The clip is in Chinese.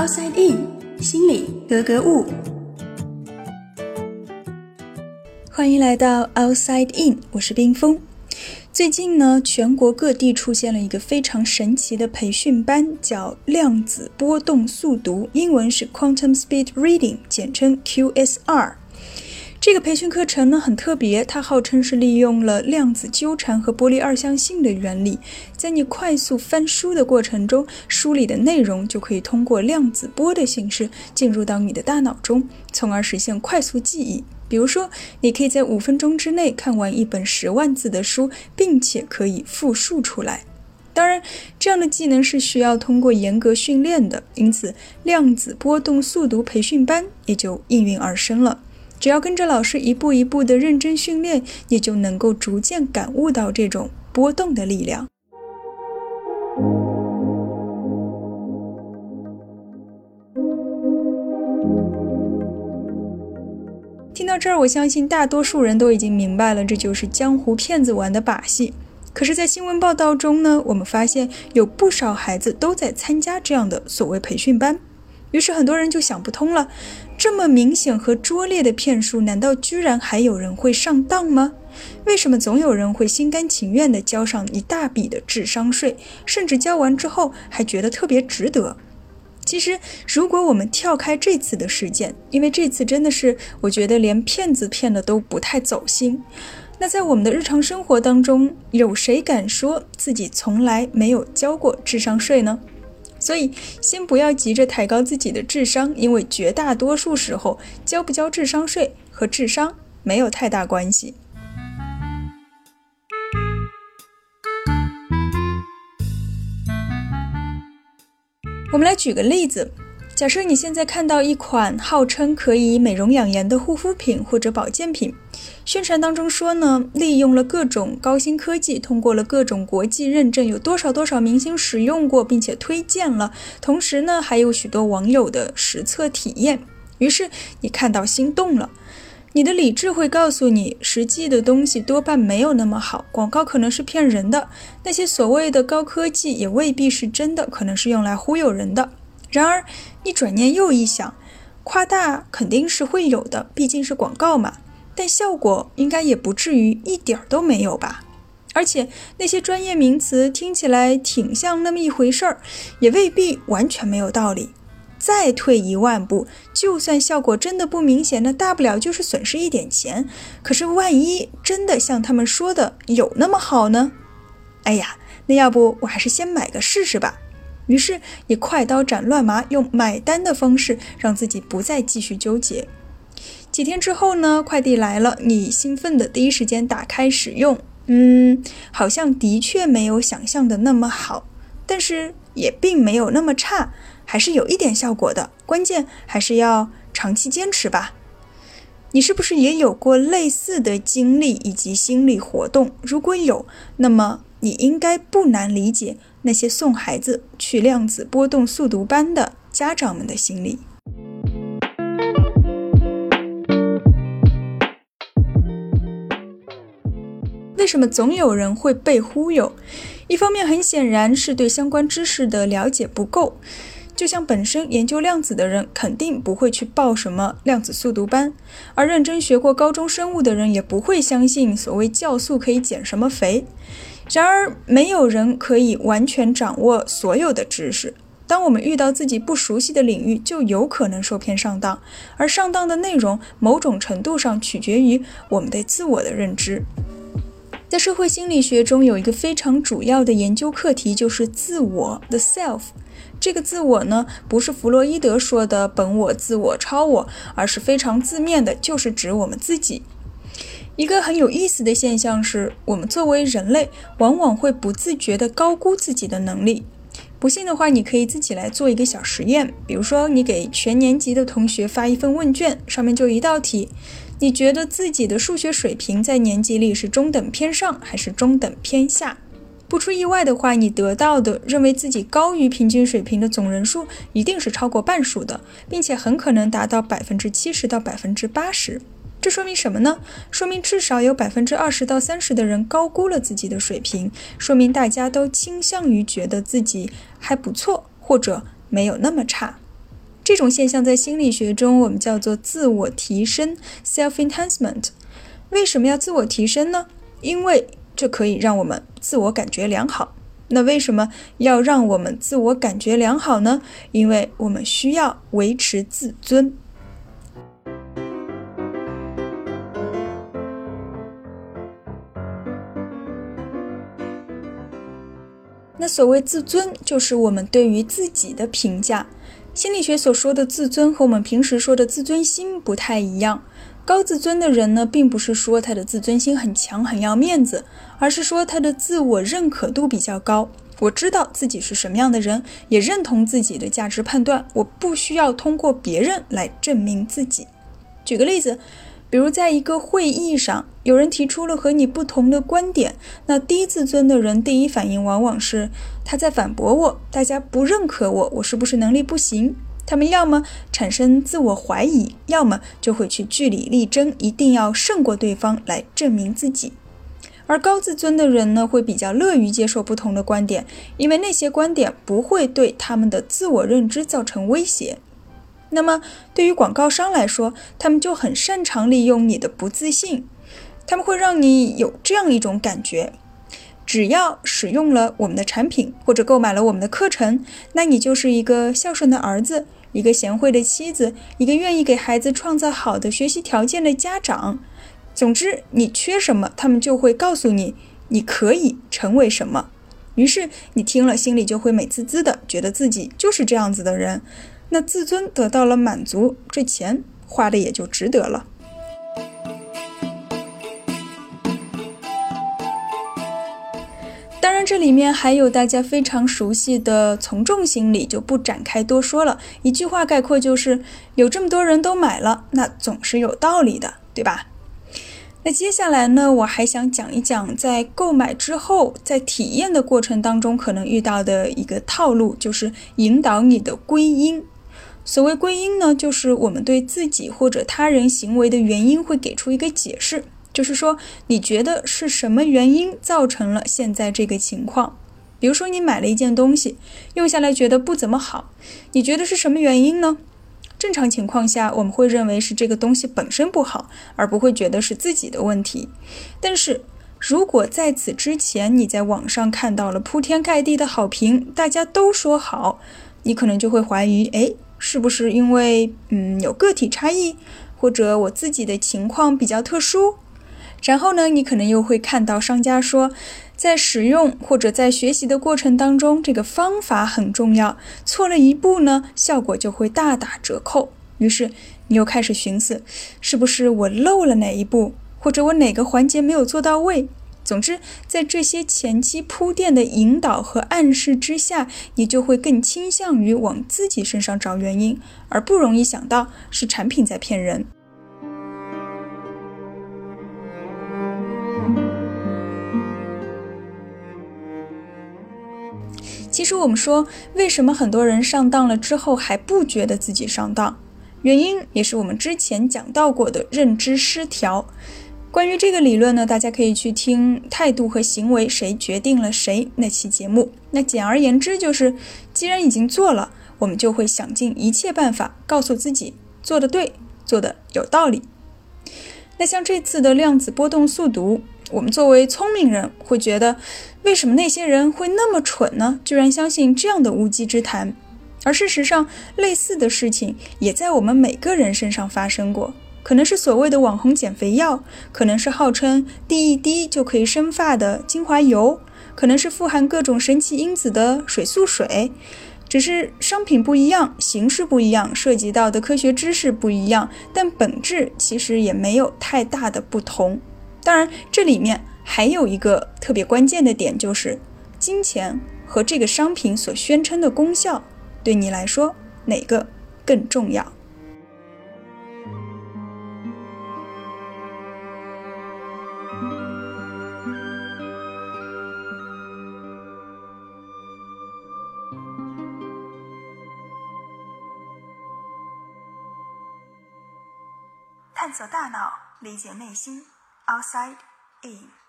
Outside In，心里格格物。欢迎来到 Outside In，我是冰峰。最近呢，全国各地出现了一个非常神奇的培训班，叫量子波动速读，英文是 Quantum Speed Reading，简称 QSR。这个培训课程呢很特别，它号称是利用了量子纠缠和波粒二象性的原理，在你快速翻书的过程中，书里的内容就可以通过量子波的形式进入到你的大脑中，从而实现快速记忆。比如说，你可以在五分钟之内看完一本十万字的书，并且可以复述出来。当然，这样的技能是需要通过严格训练的，因此量子波动速读培训班也就应运而生了。只要跟着老师一步一步的认真训练，你就能够逐渐感悟到这种波动的力量。听到这儿，我相信大多数人都已经明白了，这就是江湖骗子玩的把戏。可是，在新闻报道中呢，我们发现有不少孩子都在参加这样的所谓培训班。于是很多人就想不通了：这么明显和拙劣的骗术，难道居然还有人会上当吗？为什么总有人会心甘情愿地交上一大笔的智商税，甚至交完之后还觉得特别值得？其实，如果我们跳开这次的事件，因为这次真的是我觉得连骗子骗的都不太走心，那在我们的日常生活当中，有谁敢说自己从来没有交过智商税呢？所以，先不要急着抬高自己的智商，因为绝大多数时候，交不交智商税和智商没有太大关系。我们来举个例子。假设你现在看到一款号称可以美容养颜的护肤品或者保健品，宣传当中说呢，利用了各种高新科技，通过了各种国际认证，有多少多少明星使用过，并且推荐了，同时呢，还有许多网友的实测体验。于是你看到心动了，你的理智会告诉你，实际的东西多半没有那么好，广告可能是骗人的，那些所谓的高科技也未必是真的，可能是用来忽悠人的。然而，你转念又一想，夸大肯定是会有的，毕竟是广告嘛。但效果应该也不至于一点儿都没有吧？而且那些专业名词听起来挺像那么一回事儿，也未必完全没有道理。再退一万步，就算效果真的不明显，那大不了就是损失一点钱。可是万一真的像他们说的有那么好呢？哎呀，那要不我还是先买个试试吧。于是你快刀斩乱麻，用买单的方式让自己不再继续纠结。几天之后呢，快递来了，你兴奋的第一时间打开使用，嗯，好像的确没有想象的那么好，但是也并没有那么差，还是有一点效果的。关键还是要长期坚持吧。你是不是也有过类似的经历以及心理活动？如果有，那么你应该不难理解。那些送孩子去量子波动速读班的家长们的心理。为什么总有人会被忽悠？一方面，很显然是对相关知识的了解不够。就像本身研究量子的人，肯定不会去报什么量子速读班；而认真学过高中生物的人，也不会相信所谓酵素可以减什么肥。然而，没有人可以完全掌握所有的知识。当我们遇到自己不熟悉的领域，就有可能受骗上当。而上当的内容，某种程度上取决于我们对自我的认知。在社会心理学中，有一个非常主要的研究课题，就是自我 （the self）。这个自我呢，不是弗洛伊德说的本我、自我、超我，而是非常字面的，就是指我们自己。一个很有意思的现象是，我们作为人类，往往会不自觉地高估自己的能力。不信的话，你可以自己来做一个小实验。比如说，你给全年级的同学发一份问卷，上面就一道题：你觉得自己的数学水平在年级里是中等偏上还是中等偏下？不出意外的话，你得到的认为自己高于平均水平的总人数一定是超过半数的，并且很可能达到百分之七十到百分之八十。这说明什么呢？说明至少有百分之二十到三十的人高估了自己的水平，说明大家都倾向于觉得自己还不错，或者没有那么差。这种现象在心理学中我们叫做自我提升 （self-enhancement）。为什么要自我提升呢？因为这可以让我们自我感觉良好。那为什么要让我们自我感觉良好呢？因为我们需要维持自尊。那所谓自尊，就是我们对于自己的评价。心理学所说的自尊和我们平时说的自尊心不太一样。高自尊的人呢，并不是说他的自尊心很强、很要面子，而是说他的自我认可度比较高。我知道自己是什么样的人，也认同自己的价值判断，我不需要通过别人来证明自己。举个例子。比如，在一个会议上，有人提出了和你不同的观点，那低自尊的人第一反应往往是他在反驳我，大家不认可我，我是不是能力不行？他们要么产生自我怀疑，要么就会去据理力争，一定要胜过对方来证明自己。而高自尊的人呢，会比较乐于接受不同的观点，因为那些观点不会对他们的自我认知造成威胁。那么，对于广告商来说，他们就很擅长利用你的不自信，他们会让你有这样一种感觉：只要使用了我们的产品或者购买了我们的课程，那你就是一个孝顺的儿子，一个贤惠的妻子，一个愿意给孩子创造好的学习条件的家长。总之，你缺什么，他们就会告诉你你可以成为什么。于是，你听了心里就会美滋滋的，觉得自己就是这样子的人。那自尊得到了满足，这钱花的也就值得了。这里面还有大家非常熟悉的从众心理，就不展开多说了。一句话概括就是：有这么多人都买了，那总是有道理的，对吧？那接下来呢，我还想讲一讲在购买之后，在体验的过程当中可能遇到的一个套路，就是引导你的归因。所谓归因呢，就是我们对自己或者他人行为的原因会给出一个解释，就是说你觉得是什么原因造成了现在这个情况？比如说你买了一件东西，用下来觉得不怎么好，你觉得是什么原因呢？正常情况下，我们会认为是这个东西本身不好，而不会觉得是自己的问题。但是如果在此之前你在网上看到了铺天盖地的好评，大家都说好，你可能就会怀疑，哎。是不是因为嗯有个体差异，或者我自己的情况比较特殊？然后呢，你可能又会看到商家说，在使用或者在学习的过程当中，这个方法很重要，错了一步呢，效果就会大打折扣。于是你又开始寻思，是不是我漏了哪一步，或者我哪个环节没有做到位？总之，在这些前期铺垫的引导和暗示之下，你就会更倾向于往自己身上找原因，而不容易想到是产品在骗人。其实，我们说，为什么很多人上当了之后还不觉得自己上当？原因也是我们之前讲到过的认知失调。关于这个理论呢，大家可以去听“态度和行为谁决定了谁”那期节目。那简而言之就是，既然已经做了，我们就会想尽一切办法告诉自己做的对，做的有道理。那像这次的量子波动速读，我们作为聪明人会觉得，为什么那些人会那么蠢呢？居然相信这样的无稽之谈。而事实上，类似的事情也在我们每个人身上发生过。可能是所谓的网红减肥药，可能是号称滴一滴就可以生发的精华油，可能是富含各种神奇因子的水素水，只是商品不一样，形式不一样，涉及到的科学知识不一样，但本质其实也没有太大的不同。当然，这里面还有一个特别关键的点，就是金钱和这个商品所宣称的功效，对你来说哪个更重要？探索大脑，理解内心。Outside in。